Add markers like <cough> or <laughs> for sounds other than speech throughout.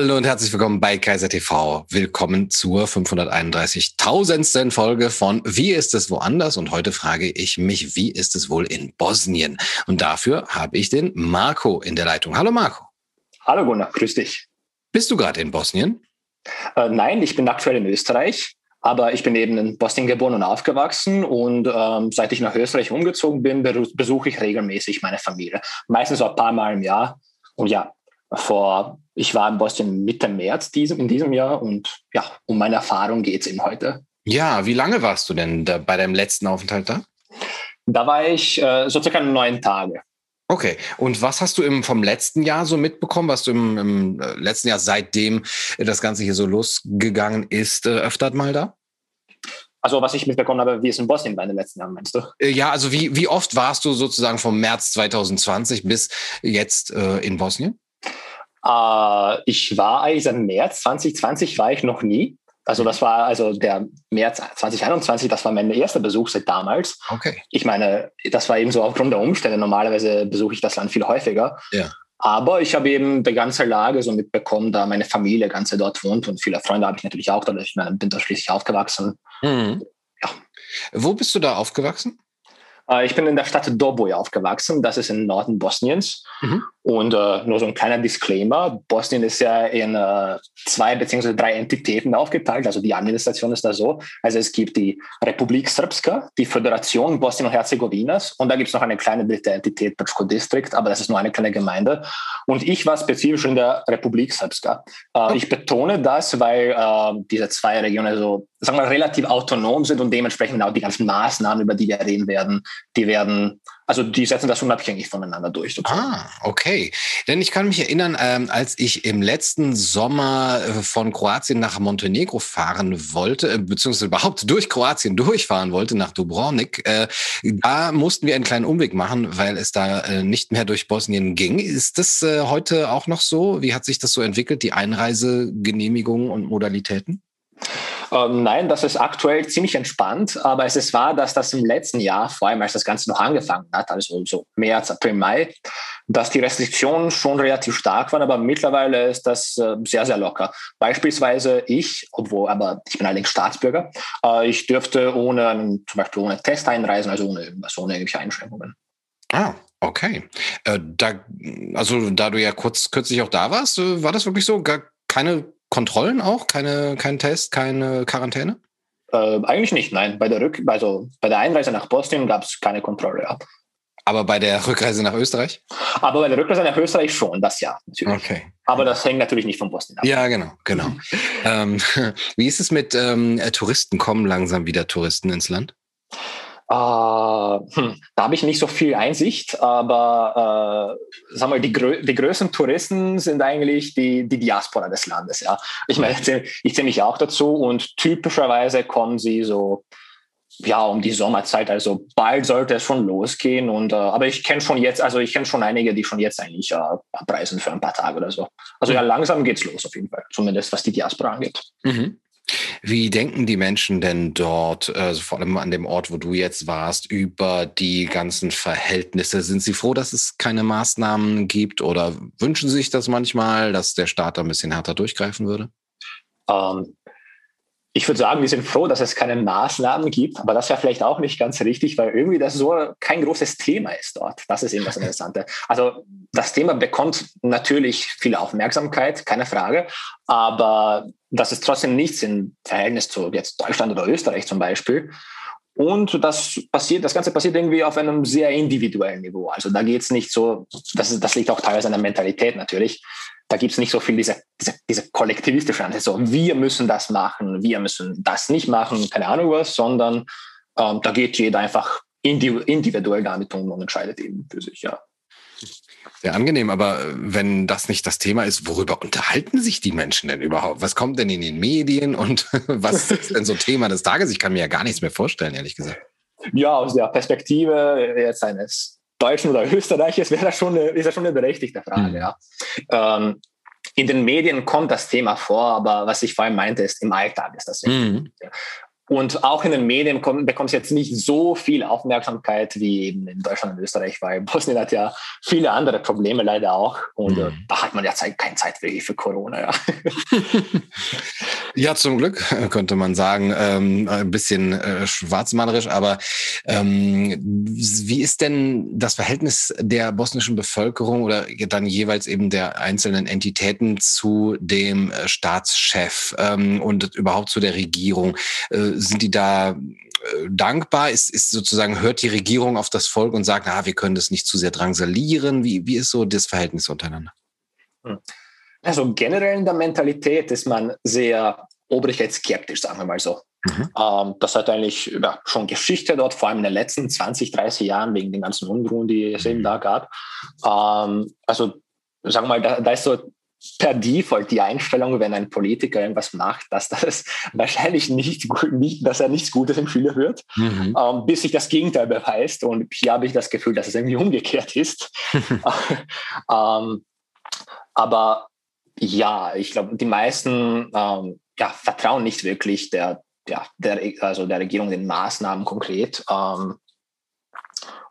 Hallo und herzlich willkommen bei Kaiser TV. Willkommen zur 531.000. Folge von Wie ist es woanders? Und heute frage ich mich, wie ist es wohl in Bosnien? Und dafür habe ich den Marco in der Leitung. Hallo Marco. Hallo Gunnar, grüß dich. Bist du gerade in Bosnien? Äh, nein, ich bin aktuell in Österreich. Aber ich bin eben in Bosnien geboren und aufgewachsen und ähm, seit ich nach Österreich umgezogen bin, besuche ich regelmäßig meine Familie. Meistens so ein paar Mal im Jahr. Und ja, vor, ich war in Bosnien Mitte März diesem, in diesem Jahr und ja, um meine Erfahrung geht es eben heute. Ja, wie lange warst du denn da bei deinem letzten Aufenthalt da? Da war ich äh, so circa neun Tage. Okay, und was hast du im, vom letzten Jahr so mitbekommen? Was du im, im äh, letzten Jahr, seitdem das Ganze hier so losgegangen ist, äh, öfter mal da? Also was ich mitbekommen habe, wie es in Bosnien bei den letzten Jahren, meinst du? Äh, ja, also wie, wie oft warst du sozusagen vom März 2020 bis jetzt äh, in Bosnien? Äh, ich war eigentlich seit März 2020 war ich noch nie. Also das war also der März 2021, das war mein erster Besuch seit damals. Okay. Ich meine, das war eben so aufgrund der Umstände. Normalerweise besuche ich das Land viel häufiger. Ja. Aber ich habe eben die ganze Lage so mitbekommen, da meine Familie ganze dort wohnt und viele Freunde habe ich natürlich auch dort. Ich meine, bin da schließlich aufgewachsen. Mhm. Ja. Wo bist du da aufgewachsen? Äh, ich bin in der Stadt Doboj aufgewachsen, das ist im Norden Bosniens. Mhm. Und äh, nur so ein kleiner Disclaimer, Bosnien ist ja in äh, zwei beziehungsweise drei Entitäten aufgeteilt, also die Administration ist da so. Also es gibt die Republik Srpska, die Föderation Bosnien und Herzegowinas und da gibt es noch eine kleine dritte Entität, Brčko District, aber das ist nur eine kleine Gemeinde. Und ich war spezifisch in der Republik Srpska. Äh, ich betone das, weil äh, diese zwei Regionen so, sagen wir, relativ autonom sind und dementsprechend auch die ganzen Maßnahmen, über die wir reden werden, die werden also die setzen das unabhängig voneinander durch. Sozusagen. Ah, okay. Denn ich kann mich erinnern, ähm, als ich im letzten Sommer äh, von Kroatien nach Montenegro fahren wollte, äh, beziehungsweise überhaupt durch Kroatien durchfahren wollte, nach Dubrovnik, äh, da mussten wir einen kleinen Umweg machen, weil es da äh, nicht mehr durch Bosnien ging. Ist das äh, heute auch noch so? Wie hat sich das so entwickelt, die Einreisegenehmigungen und Modalitäten? Ähm, nein, das ist aktuell ziemlich entspannt, aber es ist wahr, dass das im letzten Jahr, vor allem als das Ganze noch angefangen hat, also so März, April, Mai, dass die Restriktionen schon relativ stark waren, aber mittlerweile ist das äh, sehr, sehr locker. Beispielsweise ich, obwohl, aber ich bin allerdings Staatsbürger, äh, ich dürfte ohne, zum Beispiel ohne Test einreisen, also ohne, also ohne irgendwelche Einschränkungen. Ah, okay. Äh, da, also da du ja kurz kürzlich auch da warst, äh, war das wirklich so? Gar keine Kontrollen auch? Keine, kein Test, keine Quarantäne? Äh, eigentlich nicht, nein. Bei der, Rück also bei der Einreise nach Bosnien gab es keine Kontrolle. Ja. Aber bei der Rückreise nach Österreich? Aber bei der Rückreise nach Österreich schon, das ja, natürlich. Okay. Aber das hängt natürlich nicht von Bosnien ab. Ja, genau, genau. ähm, <laughs> wie ist es mit ähm, Touristen? Kommen langsam wieder Touristen ins Land? Äh, hm, da habe ich nicht so viel Einsicht, aber äh, sag mal, die, grö die größten Touristen sind eigentlich die, die Diaspora des Landes. Ja. Ich meine, ich zähle mich auch dazu und typischerweise kommen sie so ja, um die Sommerzeit, also bald sollte es schon losgehen. Und äh, aber ich kenne schon jetzt, also ich kenne schon einige, die schon jetzt eigentlich äh, abreisen für ein paar Tage oder so. Also ja, langsam geht's los auf jeden Fall, zumindest was die Diaspora angeht. Mhm. Wie denken die Menschen denn dort, also vor allem an dem Ort, wo du jetzt warst, über die ganzen Verhältnisse? Sind sie froh, dass es keine Maßnahmen gibt oder wünschen sie sich das manchmal, dass der Staat da ein bisschen härter durchgreifen würde? Ähm, ich würde sagen, wir sind froh, dass es keine Maßnahmen gibt, aber das ja vielleicht auch nicht ganz richtig, weil irgendwie das so kein großes Thema ist dort. Das ist eben das Interessante. Also das Thema bekommt natürlich viel Aufmerksamkeit, keine Frage, aber das ist trotzdem nichts im Verhältnis zu jetzt Deutschland oder Österreich zum Beispiel. Und das passiert, das Ganze passiert irgendwie auf einem sehr individuellen Niveau. Also da geht es nicht so, das, ist, das liegt auch teilweise an der Mentalität natürlich da gibt es nicht so viel diese, diese, diese kollektivistische Ansicht, so wir müssen das machen, wir müssen das nicht machen, keine Ahnung was, sondern ähm, da geht jeder einfach individuell damit um und entscheidet eben für sich, ja. Sehr angenehm, aber äh, wenn das nicht das Thema ist, worüber unterhalten sich die Menschen denn überhaupt? Was kommt denn in den Medien und <laughs> was ist denn so Thema des Tages? Ich kann mir ja gar nichts mehr vorstellen, ehrlich gesagt. Ja, aus der Perspektive jetzt eines Deutschen oder Österreichers wäre das schon eine, ist das schon eine berechtigte Frage. Mhm. Ja. Ähm, in den Medien kommt das Thema vor, aber was ich vorhin meinte, ist im Alltag ist das. Mhm. Und auch in den Medien bekommt es jetzt nicht so viel Aufmerksamkeit wie eben in Deutschland und Österreich, weil <laughs> Bosnien hat ja viele andere Probleme leider auch. Und äh, mhm. da hat man ja Zeit, keine Zeit wirklich für Corona. Ja. <laughs> ja, zum Glück könnte man sagen. Ähm, ein bisschen äh, schwarzmalerisch, aber ähm, wie ist denn das Verhältnis der bosnischen Bevölkerung oder dann jeweils eben der einzelnen Entitäten zu dem äh, Staatschef ähm, und überhaupt zu der Regierung? Äh, sind die da äh, dankbar? Ist, ist sozusagen, hört die Regierung auf das Volk und sagt, na, wir können das nicht zu sehr drangsalieren? Wie, wie ist so das Verhältnis untereinander? Hm. Also generell in der Mentalität ist man sehr obrigkeitsskeptisch, sagen wir mal so. Mhm. Ähm, das hat eigentlich ja, schon Geschichte dort, vor allem in den letzten 20, 30 Jahren, wegen den ganzen Unruhen, die es eben mhm. da gab. Ähm, also sagen wir mal, da, da ist so per Default die Einstellung, wenn ein Politiker irgendwas macht, dass das <laughs> wahrscheinlich nicht, nicht dass er nichts Gutes im Schüler hört, mhm. ähm, bis sich das Gegenteil beweist. Und hier habe ich das Gefühl, dass es irgendwie <laughs> umgekehrt ist. <laughs> ähm, aber ja, ich glaube, die meisten ähm, ja, vertrauen nicht wirklich der, ja, der, also der Regierung den Maßnahmen konkret ähm,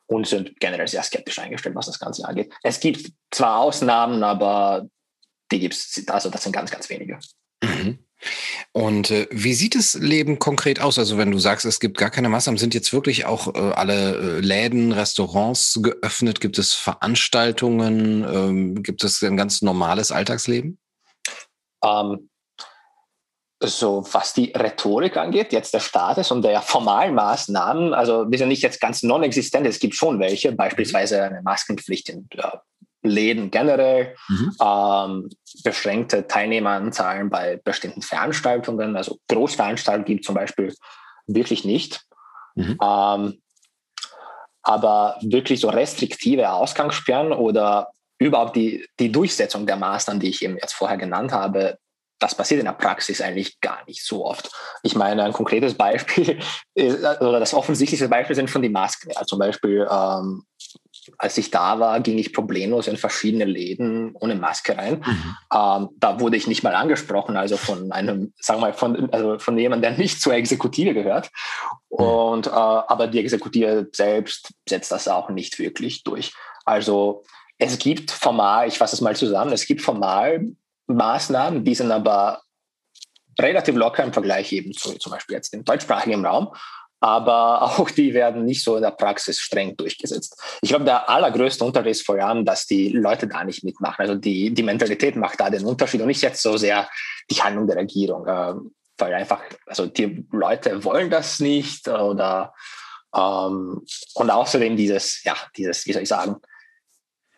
und sind generell sehr skeptisch eingestellt, was das Ganze angeht. Es gibt zwar Ausnahmen, aber die gibt es, also das sind ganz, ganz wenige. Mhm. Und äh, wie sieht das Leben konkret aus? Also wenn du sagst, es gibt gar keine Maßnahmen, sind jetzt wirklich auch äh, alle äh, Läden, Restaurants geöffnet? Gibt es Veranstaltungen? Ähm, gibt es ein ganz normales Alltagsleben? Ähm, so was die Rhetorik angeht, jetzt der Staates und der formalen Maßnahmen, also wir sind nicht jetzt ganz non-existent, es gibt schon welche, beispielsweise eine Maskenpflicht in ja, Läden generell, mhm. ähm, beschränkte Teilnehmeranzahlen bei bestimmten Veranstaltungen, also Großveranstaltungen gibt zum Beispiel wirklich nicht. Mhm. Ähm, aber wirklich so restriktive Ausgangssperren oder überhaupt die, die Durchsetzung der Maßnahmen, die ich eben jetzt vorher genannt habe, das passiert in der Praxis eigentlich gar nicht so oft. Ich meine, ein konkretes Beispiel <laughs> oder das offensichtlichste Beispiel sind schon die Masken. Ja, zum Beispiel ähm, als ich da war, ging ich problemlos in verschiedene Läden ohne Maske rein. Mhm. Ähm, da wurde ich nicht mal angesprochen, also von einem, sagen wir mal, von, also von jemandem, der nicht zur Exekutive gehört. Mhm. Und, äh, aber die Exekutive selbst setzt das auch nicht wirklich durch. Also es gibt formal, ich fasse es mal zusammen, es gibt formal Maßnahmen, die sind aber relativ locker im Vergleich eben zu zum Beispiel jetzt im deutschsprachigen Raum aber <laughs> auch die werden nicht so in der Praxis streng durchgesetzt. Ich glaube, der allergrößte Unterschied ist vor allem, dass die Leute da nicht mitmachen. Also die, die Mentalität macht da den Unterschied und nicht jetzt so sehr die Handlung der Regierung, äh, weil einfach, also die Leute wollen das nicht oder ähm, und außerdem dieses, ja, dieses, wie soll ich sagen,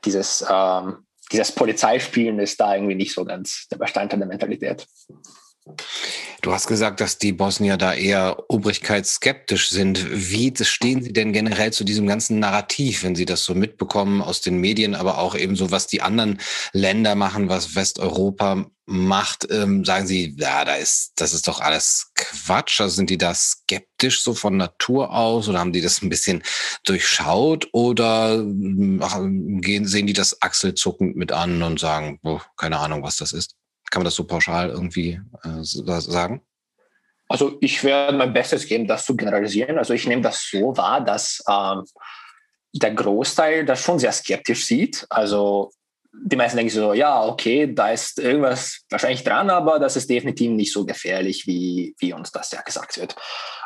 dieses, ähm, dieses Polizeispielen ist da irgendwie nicht so ganz der Bestandteil der Mentalität. Du hast gesagt, dass die Bosnier da eher obrigkeitsskeptisch sind. Wie stehen sie denn generell zu diesem ganzen Narrativ, wenn sie das so mitbekommen aus den Medien, aber auch eben so, was die anderen Länder machen, was Westeuropa macht, ähm, sagen sie, ja, da ist, das ist doch alles Quatsch. Also sind die da skeptisch so von Natur aus oder haben die das ein bisschen durchschaut oder ach, gehen, sehen die das achselzuckend mit an und sagen, boah, keine Ahnung, was das ist? Kann man das so pauschal irgendwie äh, sagen? Also ich werde mein Bestes geben, das zu generalisieren. Also ich nehme das so wahr, dass ähm, der Großteil das schon sehr skeptisch sieht. Also die meisten denken so, ja, okay, da ist irgendwas wahrscheinlich dran, aber das ist definitiv nicht so gefährlich, wie, wie uns das ja gesagt wird.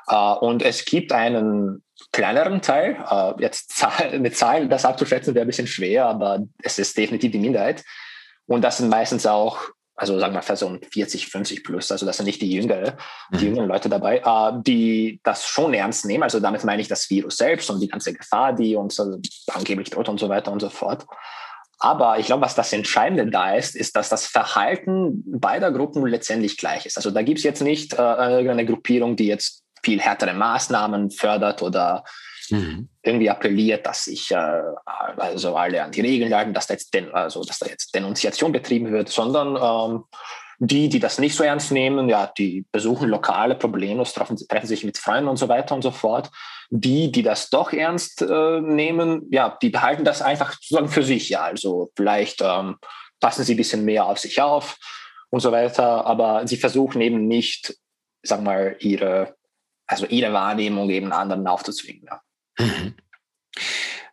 Äh, und es gibt einen kleineren Teil, äh, jetzt Zahl, <laughs> mit Zahlen das abzuschätzen wäre ein bisschen schwer, aber es ist definitiv die Minderheit. Und das sind meistens auch also sagen wir Person 40, 50 plus, also das sind nicht die jüngere, die mhm. jüngeren Leute dabei, äh, die das schon ernst nehmen. Also damit meine ich das Virus selbst und die ganze Gefahr, die uns also angeblich droht und so weiter und so fort. Aber ich glaube, was das Entscheidende da ist, ist, dass das Verhalten beider Gruppen letztendlich gleich ist. Also da gibt es jetzt nicht äh, irgendeine Gruppierung, die jetzt viel härtere Maßnahmen fördert oder mhm. irgendwie appelliert, dass sich äh, also alle an die Regeln halten, dass da jetzt, den, also, dass da jetzt Denunziation betrieben wird, sondern ähm, die, die das nicht so ernst nehmen, ja, die besuchen lokale Probleme, treffen, treffen sich mit Freunden und so weiter und so fort. Die, die das doch ernst äh, nehmen, ja, die behalten das einfach sozusagen für sich, ja. Also vielleicht ähm, passen sie ein bisschen mehr auf sich auf und so weiter, aber sie versuchen eben nicht, sagen wir mal, ihre also ihre Wahrnehmung eben anderen aufzuzwingen. Ja. Mhm.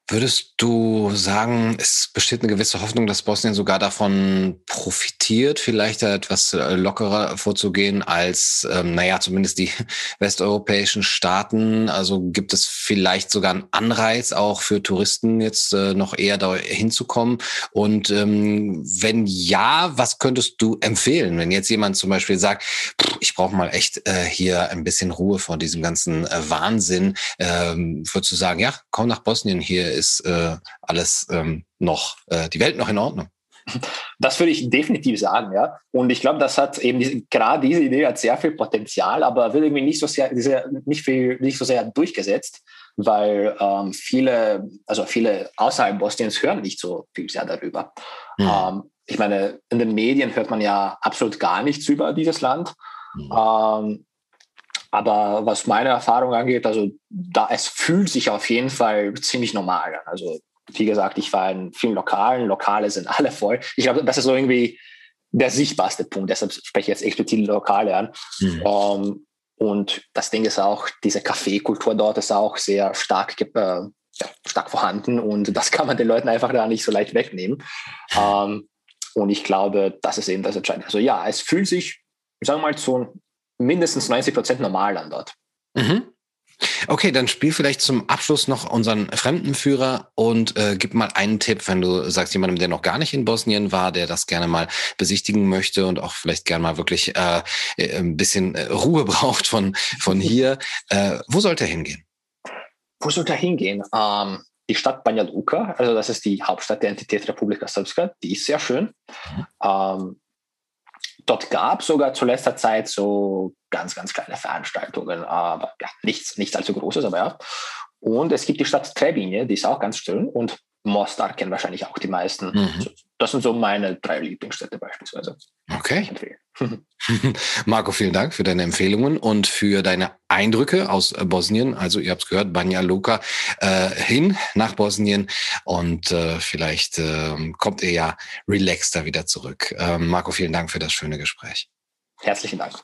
Würdest du sagen, es besteht eine gewisse Hoffnung, dass Bosnien sogar davon profitiert, vielleicht etwas äh, lockerer vorzugehen als, ähm, naja, zumindest die <laughs> westeuropäischen Staaten? Also gibt es vielleicht sogar einen Anreiz auch für Touristen jetzt äh, noch eher da hinzukommen? Und ähm, wenn ja, was könntest du empfehlen, wenn jetzt jemand zum Beispiel sagt, ich brauche mal echt äh, hier ein bisschen Ruhe vor diesem ganzen äh, Wahnsinn, ähm, würdest du sagen, ja, komm nach Bosnien, hier ist äh, alles ähm, noch, äh, die Welt noch in Ordnung? Das würde ich definitiv sagen, ja. Und ich glaube, das hat eben diese, gerade diese Idee hat sehr viel Potenzial, aber wird irgendwie nicht so sehr, diese, nicht viel, nicht so sehr durchgesetzt, weil ähm, viele, also viele außerhalb Bosniens hören nicht so viel sehr darüber. Mhm. Ähm, ich meine, in den Medien hört man ja absolut gar nichts über dieses Land. Mhm. Ähm, aber was meine Erfahrung angeht, also da es fühlt sich auf jeden Fall ziemlich normal an. Also wie gesagt, ich war in vielen Lokalen, Lokale sind alle voll. Ich glaube, das ist so irgendwie der sichtbarste Punkt. Deshalb spreche ich jetzt explizit Lokale an. Mhm. Um, ähm, und das Ding ist auch, diese Kaffeekultur dort ist auch sehr stark, äh, ja, stark vorhanden und das kann man den Leuten einfach da nicht so leicht wegnehmen. Um, ähm, und ich glaube, das ist eben das Entscheidende. Also ja, es fühlt sich, sagen wir mal, so mindestens 90 Prozent normal an dort. Mhm. Okay, dann spiel vielleicht zum Abschluss noch unseren Fremdenführer und äh, gib mal einen Tipp, wenn du sagst, jemandem, der noch gar nicht in Bosnien war, der das gerne mal besichtigen möchte und auch vielleicht gerne mal wirklich äh, äh ein bisschen äh, Ruhe <laughs> braucht von, von hier. äh, wo sollte er hingehen? Wo sollte er hingehen? Ähm, die Stadt Banja Luka, also das ist die Hauptstadt der Entität Republika Srpska, die ist sehr schön. Mhm. Ähm, dort gab es sogar zu letzter Zeit so ganz, ganz kleine Veranstaltungen, aber ja, nichts, nichts allzu Großes, aber ja. Und es gibt die Stadt Trebinje, die ist auch ganz schön. Und Mostar kennen wahrscheinlich auch die meisten. Mhm. Das sind so meine drei Lieblingsstädte beispielsweise. Okay. <laughs> <laughs> Marco, vielen Dank für deine Empfehlungen und für deine Eindrücke aus Bosnien. Also ihr habt es gehört, Banja Luka äh, hin nach Bosnien und äh, vielleicht äh, kommt ihr ja relaxter wieder zurück. Ähm, Marco, vielen Dank für das schöne Gespräch. Herzlichen Dank.